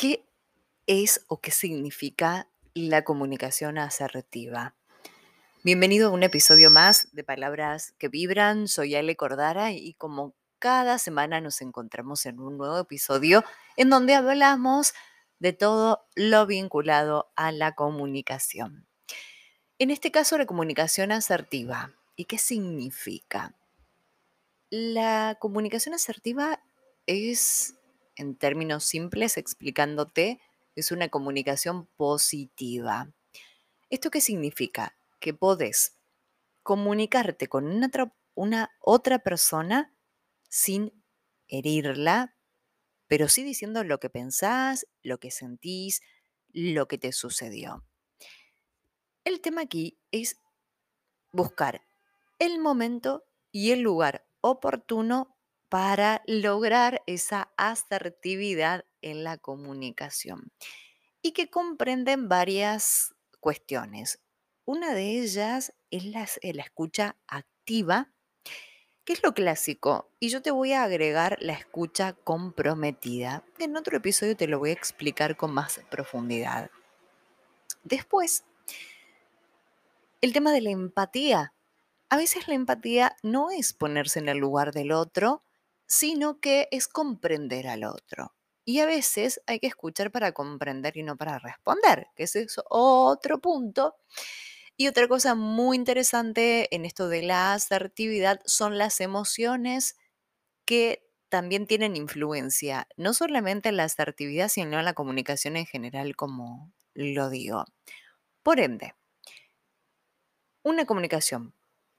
¿Qué es o qué significa la comunicación asertiva? Bienvenido a un episodio más de Palabras que Vibran. Soy Ale Cordara y como cada semana nos encontramos en un nuevo episodio en donde hablamos de todo lo vinculado a la comunicación. En este caso, la comunicación asertiva. ¿Y qué significa? La comunicación asertiva es en términos simples, explicándote, es una comunicación positiva. ¿Esto qué significa? Que podés comunicarte con una otra, persona sin herirla, pero sí diciendo lo que pensás, lo que sentís, lo que te sucedió. El tema aquí es buscar el momento y el lugar oportuno para lograr esa asertividad en la comunicación y que comprenden varias cuestiones. Una de ellas es la, la, escucha activa, que es lo clásico, y yo te voy a agregar la escucha comprometida. En otro episodio te lo voy a explicar con más profundidad. Después, el tema de la empatía. A veces la empatía no es ponerse en el lugar del otro, sino que es comprender al otro. Y a veces hay que escuchar para comprender y no para responder, que ese es otro punto. Y otra cosa muy interesante en esto de la asertividad son las emociones que también tienen influencia, no solamente en la asertividad, sino en la comunicación en general, como lo digo. Por ende, una comunicación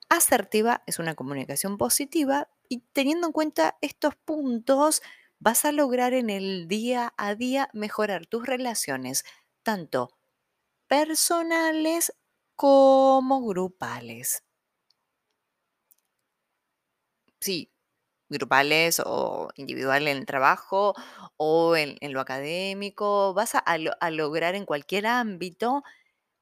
asertiva es una comunicación positiva y teniendo en cuenta estos puntos, vas a lograr en el día a día mejorar tus relaciones, tanto personales como grupales. Sí, grupales o individual en el trabajo o en, lo académico, vas a, lograr en cualquier ámbito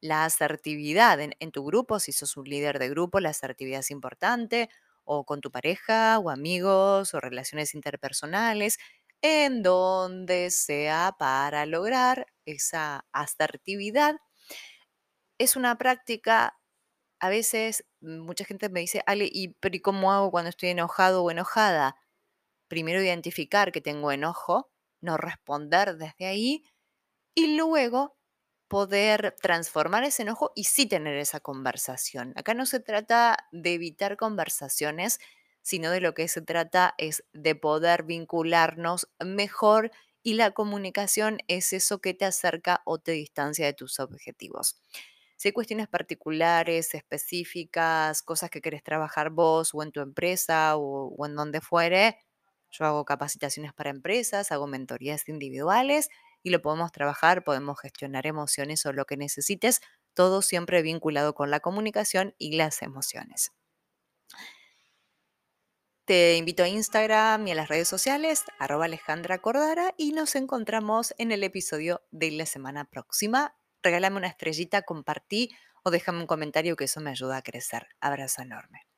la asertividad en, en, tu grupo, si sos un líder de grupo, la asertividad es importante, o con tu pareja o amigos o relaciones interpersonales, en donde sea para lograr esa asertividad. Es una práctica, a veces mucha gente me dice, Ale, ¿y, pero ¿y cómo hago cuando estoy enojado o enojada? Primero identificar que tengo enojo, no responder desde ahí y luego poder transformar ese enojo y sí tener esa conversación. Acá no se trata de evitar conversaciones, sino de lo que se trata es de poder vincularnos mejor y la comunicación es eso que te acerca o te distancia de tus objetivos. Si hay cuestiones particulares, específicas, cosas que querés trabajar vos o en tu empresa o, o en donde fuere, yo hago capacitaciones para empresas, hago mentorías individuales y lo podemos trabajar, podemos gestionar emociones o lo que necesites, todo siempre vinculado con la comunicación y las emociones. Te invito a Instagram y a las redes sociales, arroba Alejandra Cordara, y nos encontramos en el episodio de la semana próxima. Regálame una estrellita, compartí o déjame un comentario que eso me ayuda a crecer. Abrazo enorme.